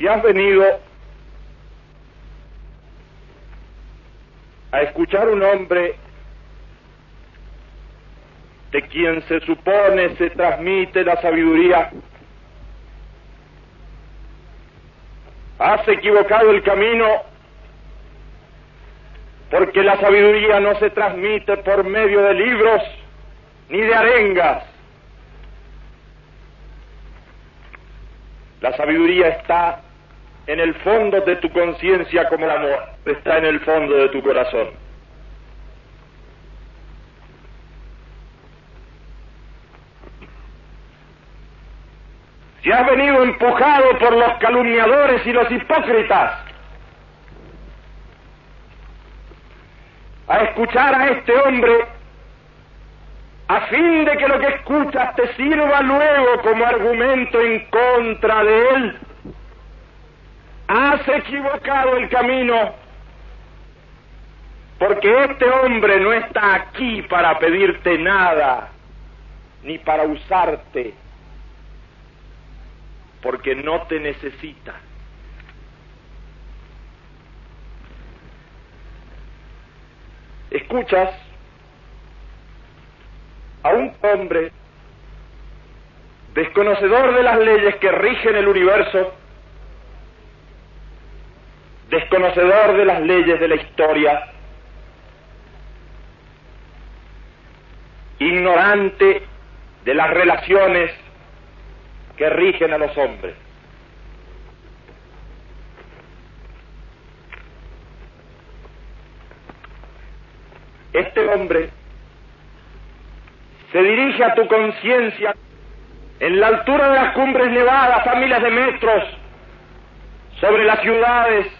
Si has venido a escuchar un hombre de quien se supone se transmite la sabiduría, has equivocado el camino porque la sabiduría no se transmite por medio de libros ni de arengas. La sabiduría está en el fondo de tu conciencia como el amor, está en el fondo de tu corazón. Si has venido empujado por los calumniadores y los hipócritas a escuchar a este hombre a fin de que lo que escuchas te sirva luego como argumento en contra de él, has equivocado el camino, porque este hombre no está aquí para pedirte nada, ni para usarte, porque no te necesita. Escuchas a un hombre desconocedor de las leyes que rigen el universo, desconocedor de las leyes de la historia, ignorante de las relaciones que rigen a los hombres. Este hombre se dirige a tu conciencia en la altura de las cumbres nevadas a miles de metros sobre las ciudades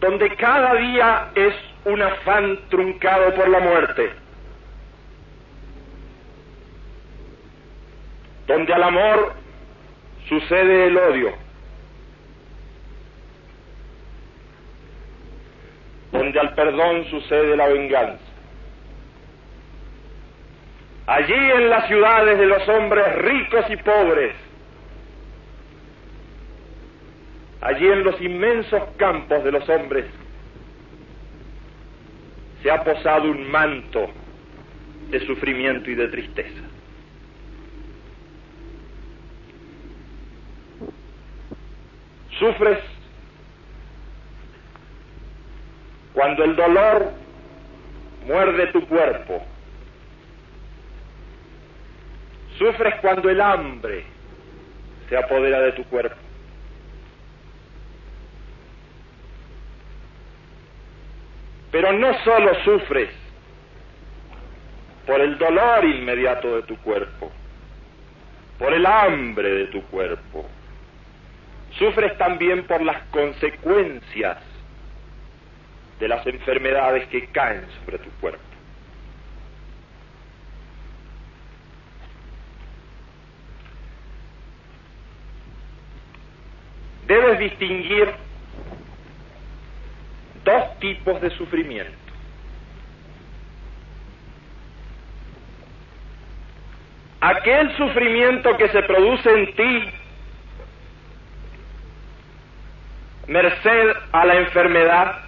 donde cada día es un afán truncado por la muerte, donde al amor sucede el odio, donde al perdón sucede la venganza. Allí en las ciudades de los hombres ricos y pobres, allí en los inmensos campos de los hombres, se ha posado un manto de sufrimiento y de tristeza. Sufres cuando el dolor muerde tu cuerpo Sufres cuando el hambre se apodera de tu cuerpo. Pero no solo sufres por el dolor inmediato de tu cuerpo, por el hambre de tu cuerpo, sufres también por las consecuencias de las enfermedades que caen sobre tu cuerpo. debes distinguir dos tipos de sufrimiento. Aquel sufrimiento que se produce en ti merced a la enfermedad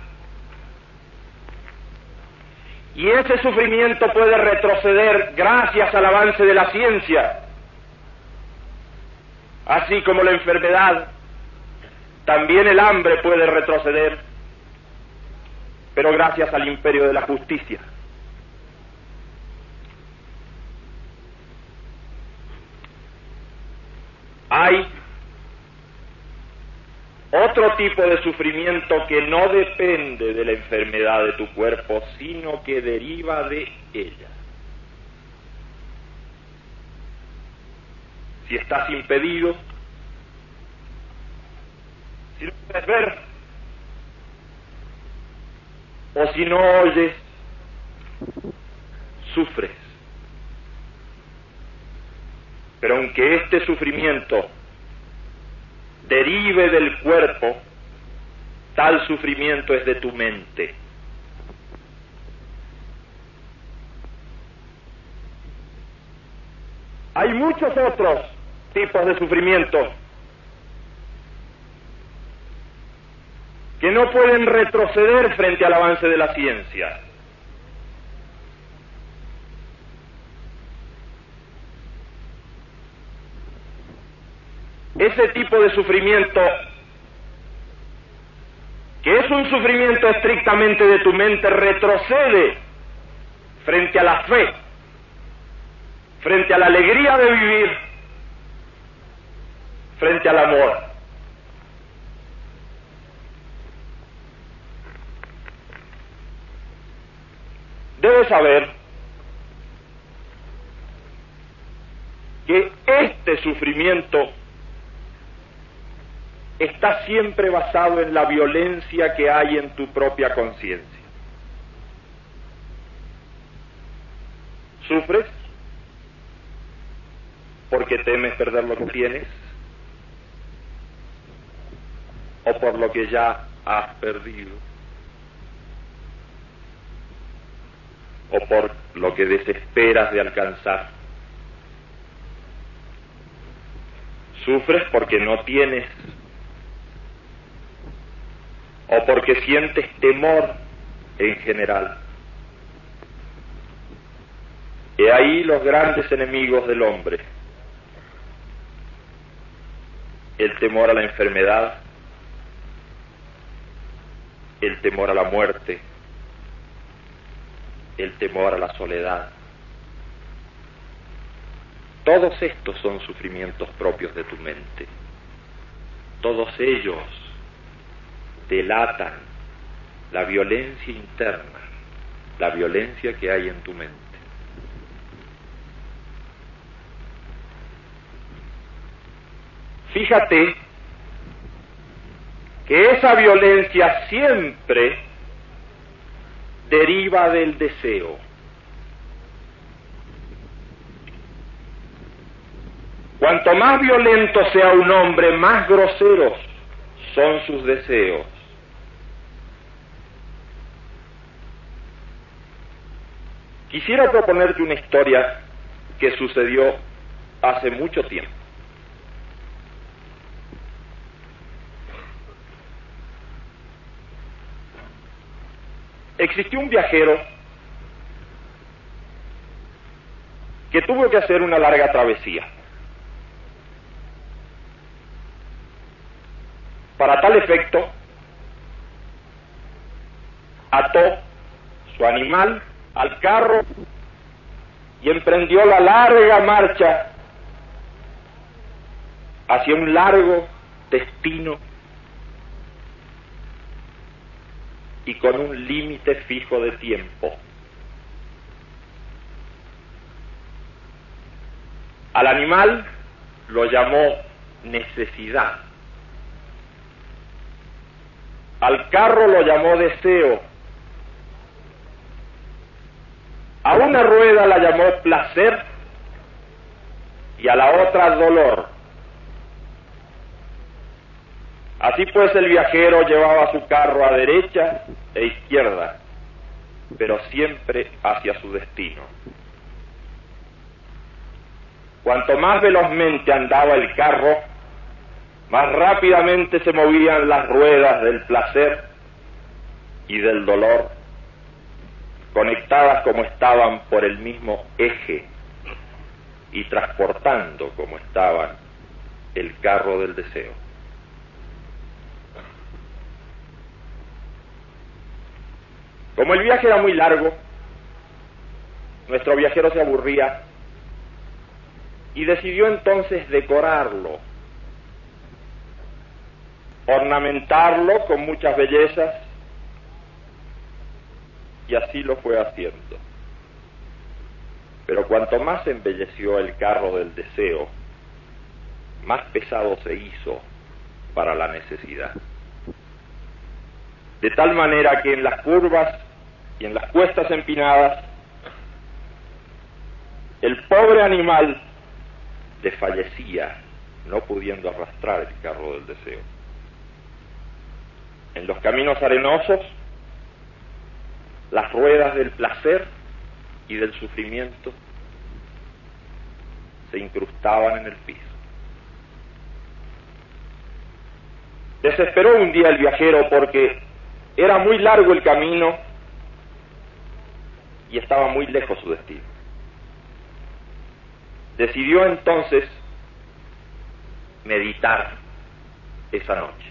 y ese sufrimiento puede retroceder gracias al avance de la ciencia, así como la enfermedad también el hambre puede retroceder, pero gracias al imperio de la justicia. Hay otro tipo de sufrimiento que no depende de la enfermedad de tu cuerpo, sino que deriva de ella. Si estás impedido, si no puedes ver, o si no oyes, sufres. Pero aunque este sufrimiento derive del cuerpo, tal sufrimiento es de tu mente. Hay muchos otros tipos de sufrimiento no pueden retroceder frente al avance de la ciencia. Ese tipo de sufrimiento, que es un sufrimiento estrictamente de tu mente, retrocede frente a la fe, frente a la alegría de vivir, frente al amor. Debe saber que este sufrimiento está siempre basado en la violencia que hay en tu propia conciencia. ¿Sufres porque temes perder lo que tienes? ¿O por lo que ya has perdido? O por lo que desesperas de alcanzar. Sufres porque no tienes o porque sientes temor en general. Y ahí los grandes enemigos del hombre. El temor a la enfermedad, el temor a la muerte, el temor a la soledad. Todos estos son sufrimientos propios de tu mente. Todos ellos delatan la violencia interna, la violencia que hay en tu mente. Fíjate que esa violencia siempre deriva del deseo. Cuanto más violento sea un hombre, más groseros son sus deseos. Quisiera proponerte una historia que sucedió hace mucho tiempo. Existió un viajero que tuvo que hacer una larga travesía. Para tal efecto, ató su animal al carro y emprendió la larga marcha hacia un largo destino y con un límite fijo de tiempo. Al animal lo llamó necesidad. Al carro lo llamó deseo. A una rueda la llamó placer y a la otra dolor. Así pues el viajero llevaba su carro a derecha e izquierda, pero siempre hacia su destino. Cuanto más velozmente andaba el carro, más rápidamente se movían las ruedas del placer y del dolor, conectadas como estaban por el mismo eje y transportando como estaban el carro del deseo. Como el viaje era muy largo, nuestro viajero se aburría y decidió entonces decorarlo, ornamentarlo con muchas bellezas y así lo fue haciendo. Pero cuanto más embelleció el carro del deseo, más pesado se hizo para la necesidad de tal manera que en las curvas y en las cuestas empinadas, el pobre animal desfallecía, no pudiendo arrastrar el carro del deseo. En los caminos arenosos, las ruedas del placer y del sufrimiento se incrustaban en el piso. Desesperó un día el viajero porque era muy largo el camino y estaba muy lejos su destino. Decidió entonces meditar esa noche.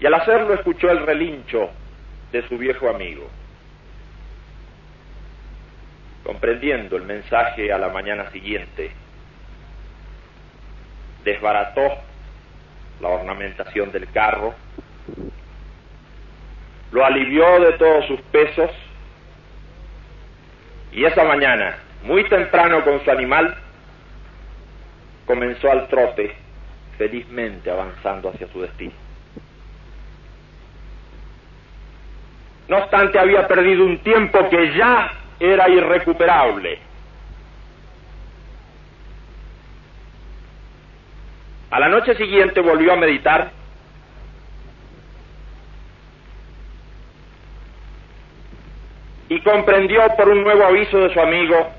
Y al hacerlo escuchó el relincho de su viejo amigo. Comprendiendo el mensaje a la mañana siguiente, desbarató la ornamentación del carro, lo alivió de todos sus pesos y esa mañana, muy temprano con su animal, comenzó al trote, felizmente avanzando hacia su destino. No obstante, había perdido un tiempo que ya era irrecuperable. A la noche siguiente volvió a meditar y comprendió por un nuevo aviso de su amigo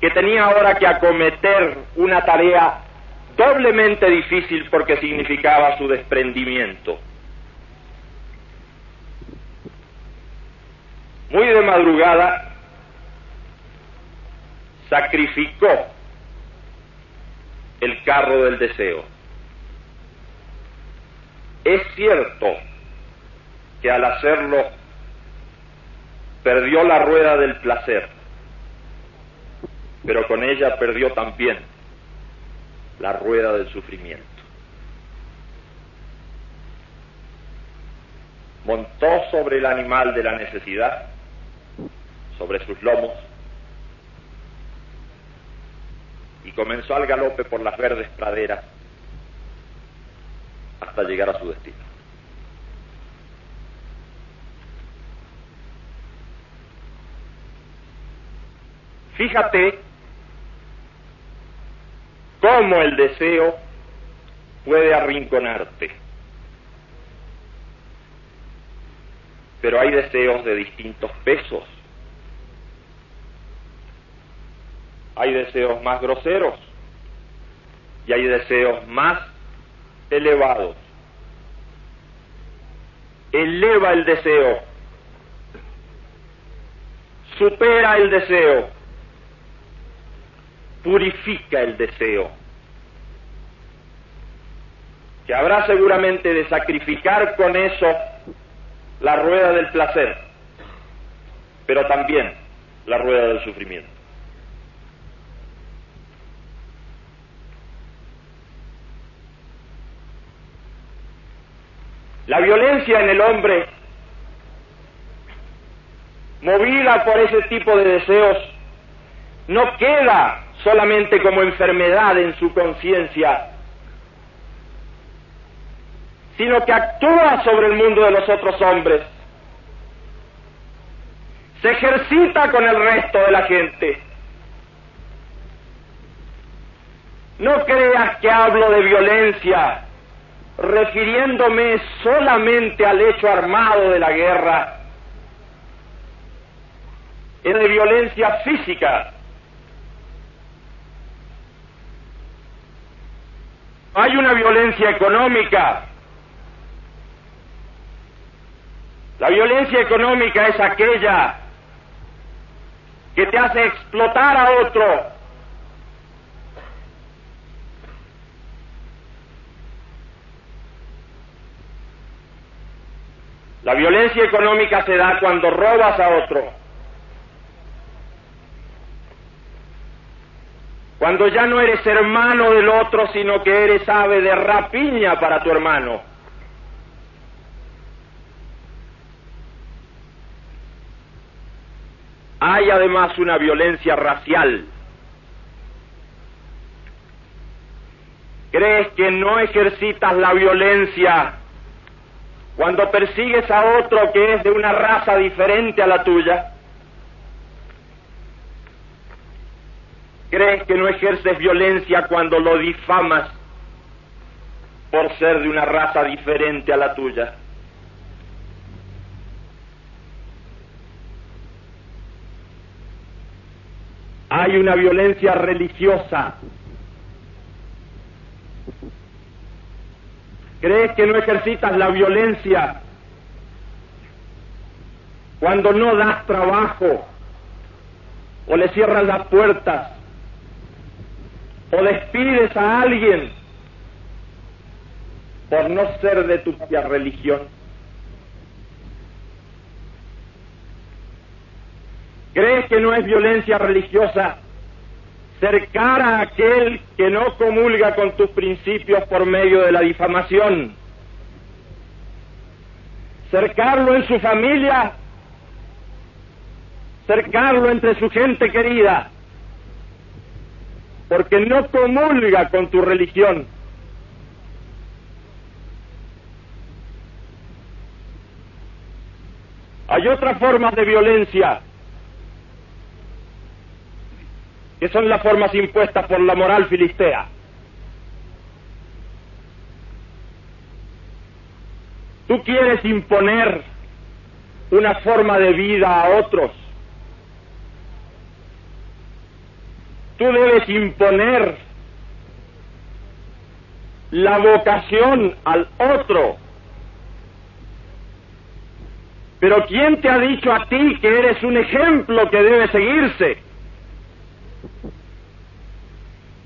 que tenía ahora que acometer una tarea doblemente difícil porque significaba su desprendimiento. Muy de madrugada sacrificó el carro del deseo. Es cierto que al hacerlo perdió la rueda del placer, pero con ella perdió también la rueda del sufrimiento. Montó sobre el animal de la necesidad, sobre sus lomos, y comenzó al galope por las verdes praderas hasta llegar a su destino. Fíjate cómo el deseo puede arrinconarte. Pero hay deseos de distintos pesos. hay deseos más groseros y hay deseos más elevados. Eleva el deseo, supera el deseo, purifica el deseo. Que habrá seguramente de sacrificar con eso la rueda del placer, pero también la rueda del sufrimiento. La violencia en el hombre, movida por ese tipo de deseos, no queda solamente como enfermedad en su conciencia, sino que actúa sobre el mundo de los otros hombres, se ejercita con el resto de la gente. No creas que hablo de violencia refiriéndome solamente al hecho armado de la guerra, es de violencia física. Hay una violencia económica. La violencia económica es aquella que te hace explotar a otro La violencia económica se da cuando robas a otro. Cuando ya no eres hermano del otro, sino que eres ave de rapiña para tu hermano. Hay además una violencia racial. ¿Crees que no ejercitas la violencia cuando persigues a otro que es de una raza diferente a la tuya, crees que no ejerces violencia cuando lo difamas por ser de una raza diferente a la tuya. Hay una violencia religiosa ¿Crees que no ejercitas la violencia cuando no das trabajo o le cierras las puertas o despides a alguien por no ser de tu propia religión? ¿Crees que no es violencia religiosa cercar a aquel que no comulga con tus principios por medio de la difamación, cercarlo en su familia, cercarlo entre su gente querida, porque no comulga con tu religión. Hay otras formas de violencia que son las formas impuestas por la moral filistea. Tú quieres imponer una forma de vida a otros. Tú debes imponer la vocación al otro. Pero ¿quién te ha dicho a ti que eres un ejemplo que debe seguirse?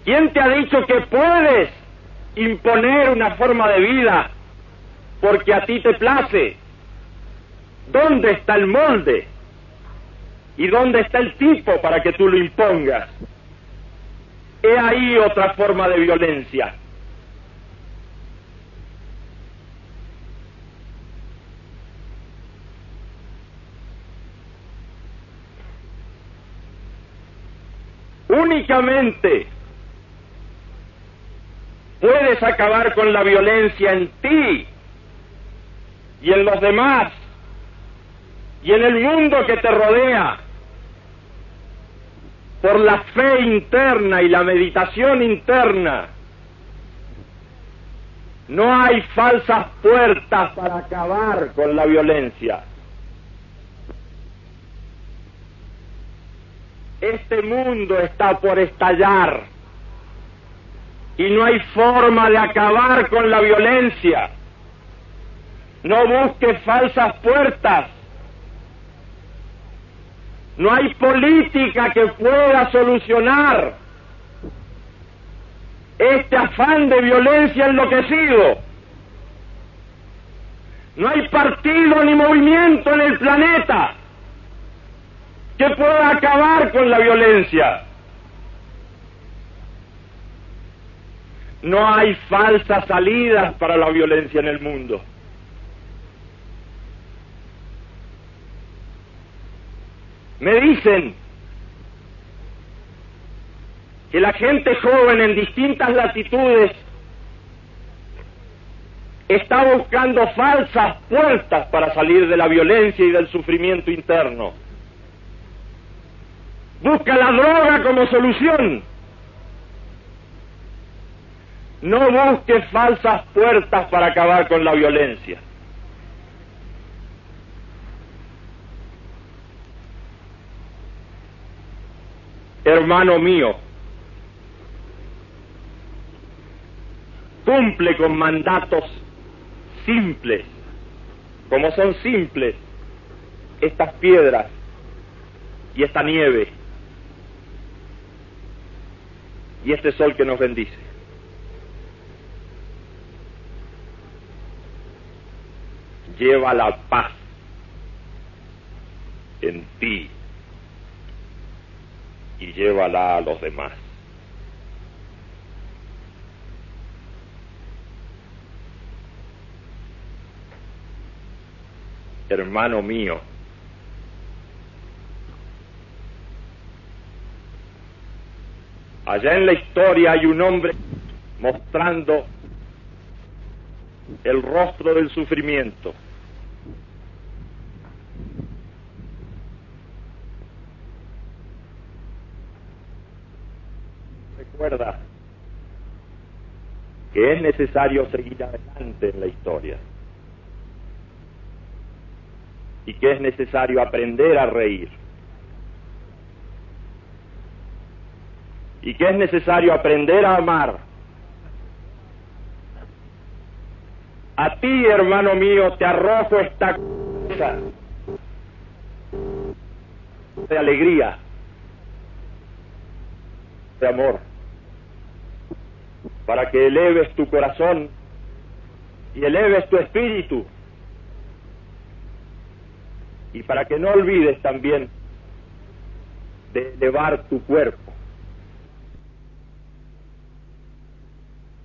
¿Quién te ha dicho que puedes imponer una forma de vida porque a ti te place? ¿Dónde está el molde? ¿Y dónde está el tipo para que tú lo impongas? He ahí otra forma de violencia. Únicamente puedes acabar con la violencia en ti y en los demás y en el mundo que te rodea por la fe interna y la meditación interna. No hay falsas puertas para acabar con la violencia. Este mundo está por estallar y no hay forma de acabar con la violencia. No busques falsas puertas. No hay política que pueda solucionar este afán de violencia enloquecido. No hay partido ni movimiento en el planeta que pueda acabar con la violencia. No hay falsas salidas para la violencia en el mundo. Me dicen que la gente joven en distintas latitudes está buscando falsas puertas para salir de la violencia y del sufrimiento interno. Busca la droga como solución no busques falsas puertas para acabar con la violencia. Hermano mío, cumple con mandatos simples, como son simples estas piedras y esta nieve y este sol que nos bendice. lleva la paz en ti llévala a los demás. Hermano mío, allá en la historia hay un hombre mostrando el rostro del sufrimiento que es necesario seguir adelante en la historia. Y que es necesario aprender a reír. Y que es necesario aprender a amar. A ti, hermano mío, te arrojo esta cosa de alegría, de amor, para que eleves tu corazón y eleves tu espíritu, y para que no olvides también de elevar tu cuerpo